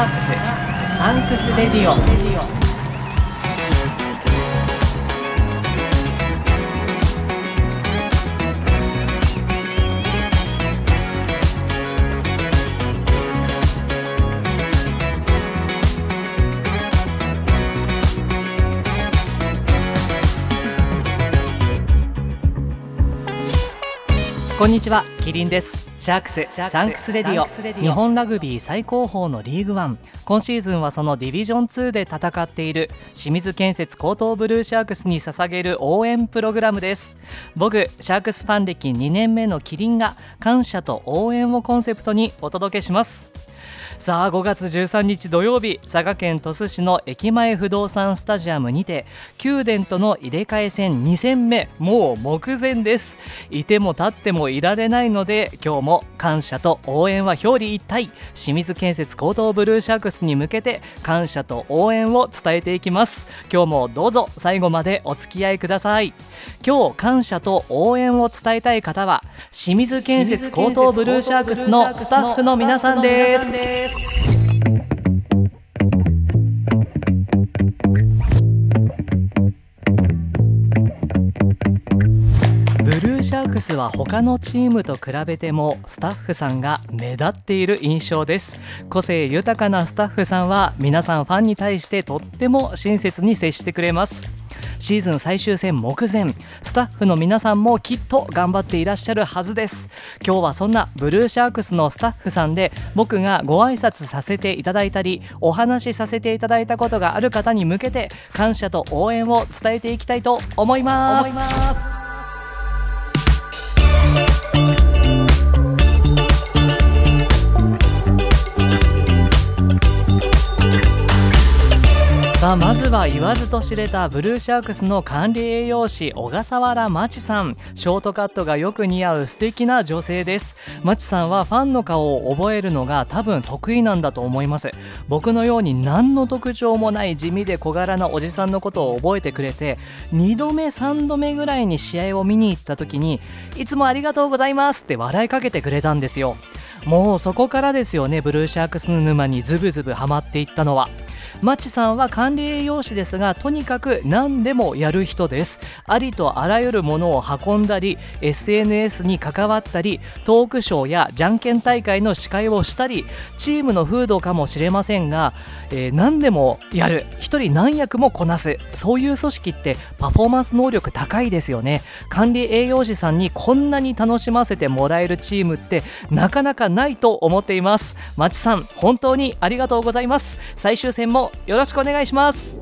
ャークス。サンクスレディオ。こんにちはキリンです。シャークスサンクスレディオ。日本ラグビー最高峰のリーグワン。今シーズンはそのディビジョン2で戦っている清水建設高等ブルーシャークスに捧げる応援プログラムです。僕シャークスファン歴2年目のキリンが感謝と応援をコンセプトにお届けしますさあ5月13日土曜日佐賀県鳥栖市の駅前不動産スタジアムにて宮殿との入れ替え戦2戦目もう目前です。いても立ってもいられないので今日も感謝と応援は表裏一体。清水建設高等ブルーシャークスに向けて感謝と応援を伝えていきます。今日もどうぞ最後までお付き合いください。今日感謝と応援を伝えたい方は清水建設高等ブルーシャークスのスタッフの皆さんです。ブルーシャークスは他のチームと比べてもスタッフさんが目立っている印象です。個性豊かなスタッフさんは皆さんファンに対してとっても親切に接してくれます。シーズン最終戦目前。スタッフの皆さんもきっと頑張っていらっしゃるはずです。今日はそんなブルーシャークスのスタッフさんで僕がご挨拶させていただいたりお話しさせていただいたことがある方に向けて感謝と応援を伝えていきたいと思います。さあまずは言わずと知れたブルーシャークスの管理栄養士小笠原真知さん。ショートカットがよく似合う素敵な女性です。真知さんはファンの顔を覚えるのが多分得意なんだと思います。僕のように何の特徴もない地味で小柄なおじさんのことを覚えてくれて2度目3度目ぐらいに試合を見に行った時にいつもありがとうございますって笑いかけてくれたんですよ。もうそこからですよねブルーシャークスの沼にズブズブハマっていったのは。マチさんは管理栄養士ですがとにかく何でもやる人です。ありとあらゆるものを運んだり SNS に関わったりトークショーやじゃんけん大会の司会をしたりチームの風土かもしれませんが、えー、何でもやる。一人何役もこなす。そういう組織ってパフォーマンス能力高いですよね。管理栄養士さんにこんなに楽しませてもらえるチームってなかなかないと思っています。マチさん本当にありがとうございます。最終戦もよろしくお願いします。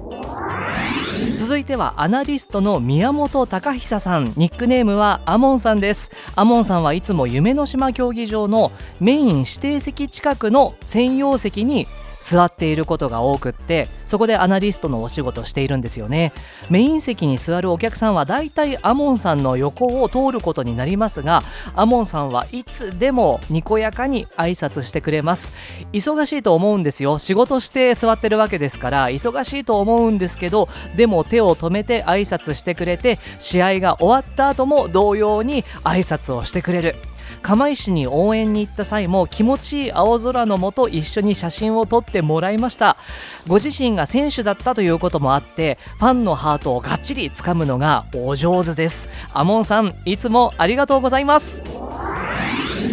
続いてはアナリストの宮本隆久さん。ニックネームはアモンさんです。アモンさんはいつも夢の島競技場のメイン指定席近くの専用席に座っていることが多くってそこでアナリストのお仕事をしているんですよね。メイン席に座るお客さんはだいたいアモンさんの横を通ることになりますがアモンさんはいつでもにこやかに挨拶してくれます。忙しいと思うんですよ。仕事して座ってるわけですから忙しいと思うんですけどでも手を止めて挨拶してくれて試合が終わった後も同様に挨拶をしてくれる。釜石に応援に行った際も気持ちいい青空のもと一緒に写真を撮ってもらいました。ご自身が選手だったということもあってファンのハートをがっちり掴むのがお上手です。アモンさんいつもありがとうございます。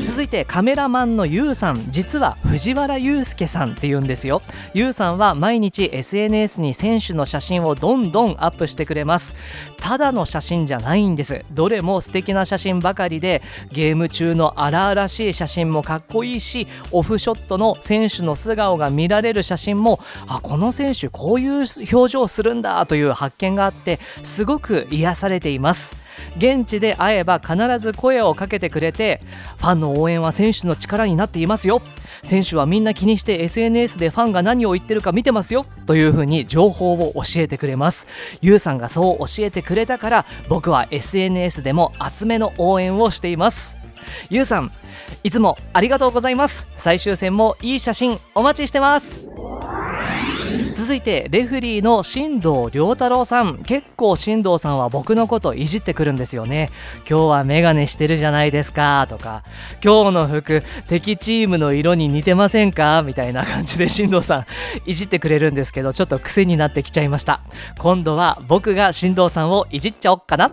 続いてカメラマンのゆうさん。実は藤原祐介さんっていうんですよ。ゆうさんは毎日 SNS に選手の写真をどんどんアップしてくれます。ただの写真じゃないんです。どれも素敵な写真ばかりでゲーム中の荒々しい写真もかっこいいしオフショットの選手の素顔が見られる写真もあこの選手こういう表情するんだという発見があってすごく癒されています。現地で会えば必ず声をかけてくれてファンの応援は選手の力になっていますよ。選手はみんな気にして SNS でファンが何を言ってるか見てますよ。というふうに情報を教えてくれます。ゆうさんがそう教えてくれたから僕は SNS でも厚めの応援をしています。ゆうさんいつもありがとうございます。最終戦もいい写真お待ちしてます。続いてレフリーの新藤良太郎さん。結構新藤さんは僕のこといじってくるんですよね。今日はメガネしてるじゃないですかとか。今日の服敵チームの色に似てませんかみたいな感じで新藤さんいじってくれるんですけどちょっと癖になってきちゃいました。今度は僕が新藤さんをいじっちゃおっかな。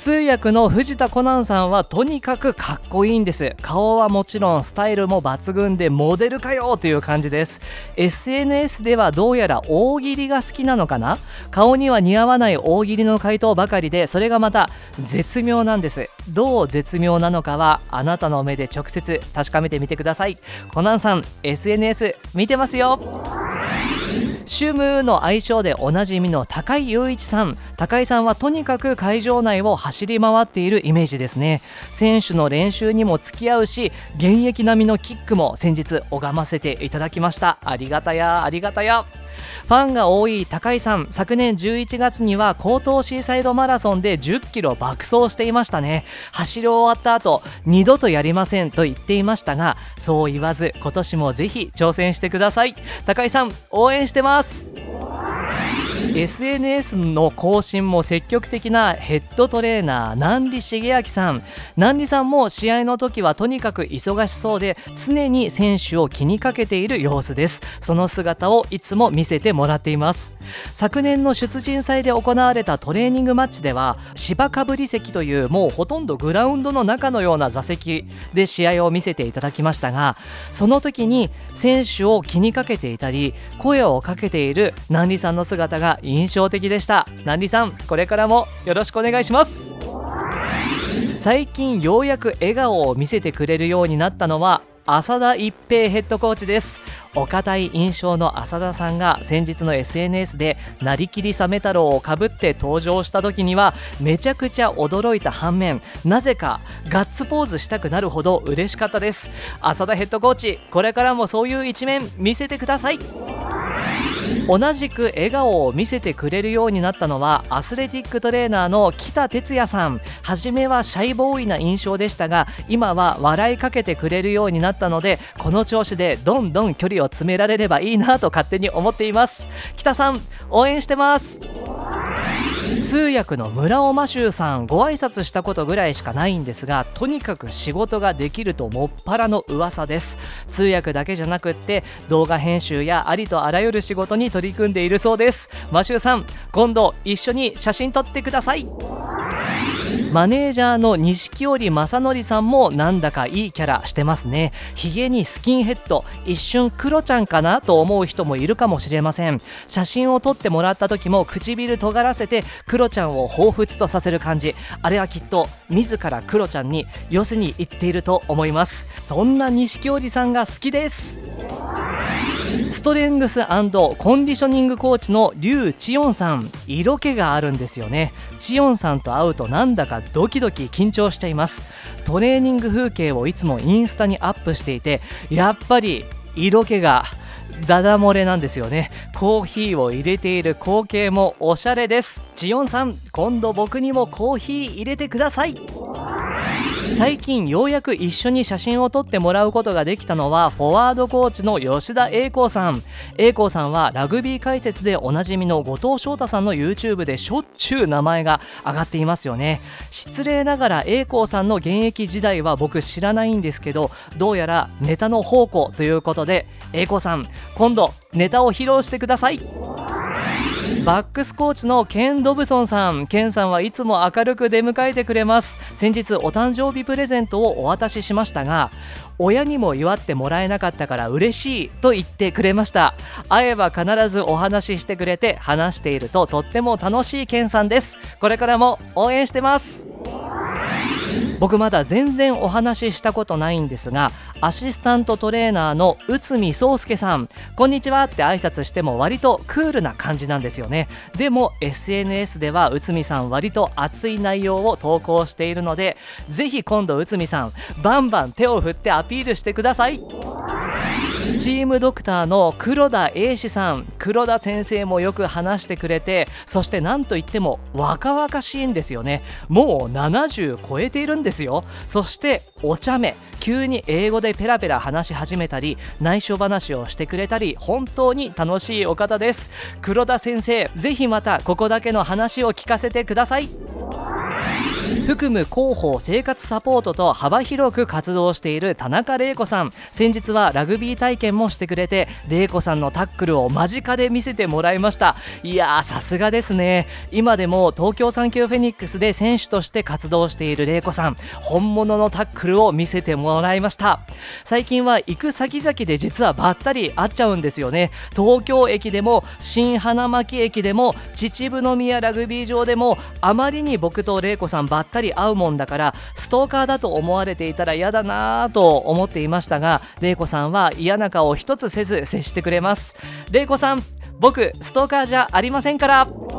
通訳の藤田コナンさんはとにかくかっこいいんです。顔はもちろんスタイルも抜群でモデルかよという感じです。SNS ではどうやら大喜利が好きなのかな？顔には似合わない大喜利の回答ばかりでそれがまた絶妙なんです。どう絶妙なのかはあなたの目で直接確かめてみてください。コナンさん SNS 見てますよ。シュムの愛称でおなじみの高井雄一さん。高井さんはとにかく会場内を走り回っているイメージですね。選手の練習にも付き合うし現役並みのキックも先日拝ませていただきました。ありがたやありがたや。ファンが多い高井さん昨年11月には江東シーサイドマラソンで1 0キロ爆走していましたね。走り終わった後二度とやりませんと言っていましたがそう言わず今年もぜひ挑戦してください。高井さん応援してます。SNS の更新も積極的なヘッドトレーナー南里重明さん。南里さんも試合の時はとにかく忙しそうで常に選手を気にかけている様子です。その姿をいつも見せてもらっています。昨年の出陣祭で行われたトレーニングマッチでは芝かぶり席というもうほとんどグラウンドの中のような座席で試合を見せていただきましたがその時に選手を気にかけていたり声をかけている南里さんの姿が印象的でした。南里さんこれからもよろしくお願いします。最近ようやく笑顔を見せてくれるようになったのは浅田一平ヘッドコーチです。お堅い印象の浅田さんが先日の SNS でなりきりサメ太郎をかぶって登場した時にはめちゃくちゃ驚いた反面なぜかガッツポーズしたくなるほど嬉しかったです。浅田ヘッドコーチこれからもそういう一面見せてください。同じく笑顔を見せてくれるようになったのはアスレティックトレーナーの北哲也さん。初めはシャイボーイな印象でしたが今は笑いかけてくれるようになったのでこの調子でどんどん距離を詰められればいいなと勝手に思っています。北さん応援してます。通訳の村尾真修さんご挨拶したことぐらいしかないんですがとにかく仕事ができるともっぱらの噂です。通訳だけじゃなくって動画編集やありとあらゆる仕事に取り組んでいるそうです。真修さん今度一緒に写真撮ってください。マネージャーの錦織正則さんもなんだかいいキャラしてますね。ヒゲにスキンヘッド一瞬クロちゃんかなと思う人もいるかもしれません。写真を撮ってもらった時も唇尖らせてクロちゃんを彷彿とさせる感じ。あれはきっと自らクロちゃんに寄せに行っていると思います。そんな錦織さんが好きです。ストレングスコンディショニングコーチのリュウ・チヨンさん。色気があるんですよね。チヨンさんと会うとなんだかドキドキ緊張しちゃいます。トレーニング風景をいつもインスタにアップしていてやっぱり色気がダダ漏れなんですよね。コーヒーを入れている光景もおしゃれです。チヨンさん今度僕にもコーヒー入れてください。最近ようやく一緒に写真を撮ってもらうことができたのはフォワードコーチの吉田栄光さん。栄光さんはラグビー解説でおなじみの後藤翔太さんの YouTube でしょっちゅう名前が上がっていますよね。失礼ながら栄光さんの現役時代は僕知らないんですけどどうやらネタの宝庫ということで栄光さん今度ネタを披露してください。バックスコーチのケン・ドブソンさん。ケンさんはいつも明るく出迎えてくれます。先日お誕生日プレゼントをお渡ししましたが親にも祝ってもらえなかったから嬉しいと言ってくれました。会えば必ずお話ししてくれて話しているととっても楽しいケンさんです。これからも応援してます。僕まだ全然お話ししたことないんですがアシスタントトレーナーの内海壮介さんこんにちはって挨拶しても割とクールな感じなんですよね。でも SNS では内海さん割と熱い内容を投稿しているのでぜひ今度内海さんバンバン手を振ってアピールしてください。チームドクターの黒田英史さん。黒田先生もよく話してくれてそして何といっても若々しいんですよね。もう70超えているんですよ。そしてお茶目。急に英語でペラペラ話し始めたり内緒話をしてくれたり本当に楽しいお方です。黒田先生ぜひまたここだけの話を聞かせてください。含む広報生活サポートと幅広く活動している田中玲子さん。先日はラグビー体験もしてくれて玲子さんのタックルを間近で見せてもらいました。いやーさすがですね。今でも東京サンキューフェニックスで選手として活動している玲子さん本物のタックルを見せてもらいました。最近は行く先々で実はばったり会っちゃうんですよね。東京駅でも新花巻駅でも秩父宮ラグビー場でもあまりに僕と玲玲子さんばったり会うもんだからストーカーだと思われていたら嫌だなぁと思っていましたが玲子さんは嫌な顔一つせず接してくれます。玲子さん僕ストーカーじゃありませんから。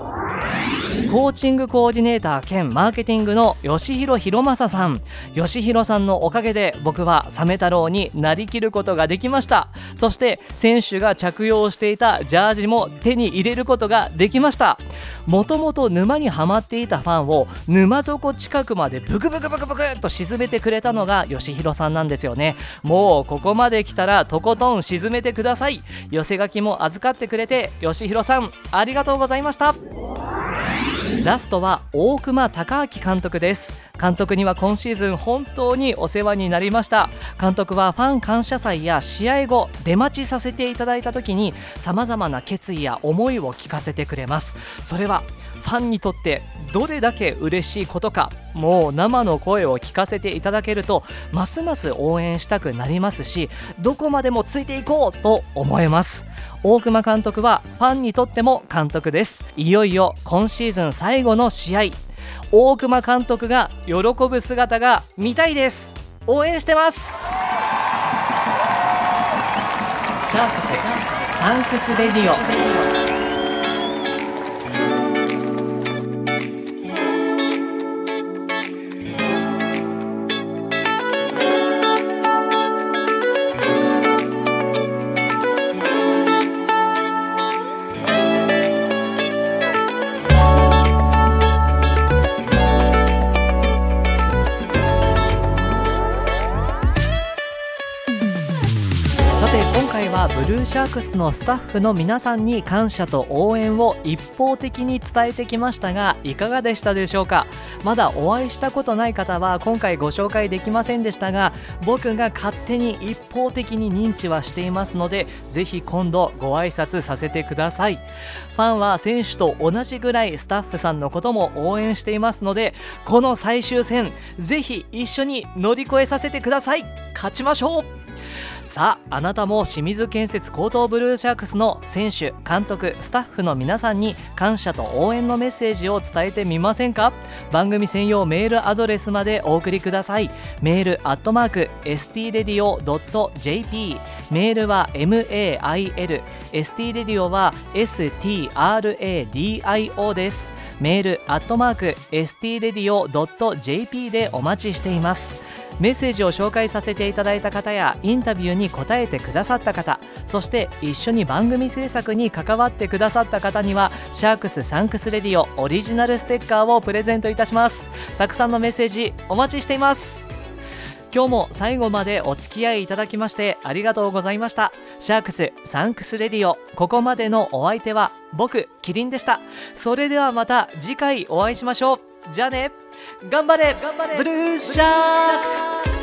コーチングコーディネーター兼マーケティングの吉弘博正さん。吉弘さんのおかげで僕はサメ太郎になりきることができました。そして選手が着用していたジャージも手に入れることができました。もともと沼にはまっていたファンを沼底近くまでブクブクブクブクっと沈めてくれたのが吉弘さんなんですよね。もうここまで来たらとことん沈めてください。寄せ書きも預かってくれて吉弘さんありがとうございました。ラストは大熊孝明監督です。監督には今シーズン本当にお世話になりました。監督はファン感謝祭や試合後出待ちさせていただいた時に様々な決意や思いを聞かせてくれます。それはファンにとってどれだけ嬉しいことかもう生の声を聞かせていただけるとますます応援したくなりますしどこまでもついていこうと思えます。大熊監督はファンにとっても監督です。いよいよ今シーズン最後の試合。大熊監督が喜ぶ姿が見たいです。応援してます。シャークスサンクス Radio。ブルーシャークスのスタッフの皆さんに感謝と応援を一方的に伝えてきましたがいかがでしたでしょうか？まだお会いしたことない方は今回ご紹介できませんでしたが僕が勝手に一方的に認知はしていますのでぜひ今度ご挨拶させてください。ファンは選手と同じぐらいスタッフさんのことも応援していますのでこの最終戦ぜひ一緒に乗り越えさせてください。勝ちましょう。さああなたも清水建設高等ブルーシャークスの選手監督スタッフの皆さんに感謝と応援のメッセージを伝えてみませんか？番組専用メールアドレスまでお送りください。メールアットマーク stradio.jp メールは mail stradio は stradio です。メールアットマーク stradio.jp でお待ちしています。メッセージを紹介させていただいた方やインタビューに答えてくださった方そして一緒に番組制作に関わってくださった方にはシャークスサンクスレディオオリジナルステッカーをプレゼントいたします。たくさんのメッセージお待ちしています。今日も最後までお付き合いいただきましてありがとうございました。シャークスサンクスレディオここまでのお相手は僕キリンでした。それではまた次回お会いしましょう。じゃあね。頑張れ。ブルーシャークス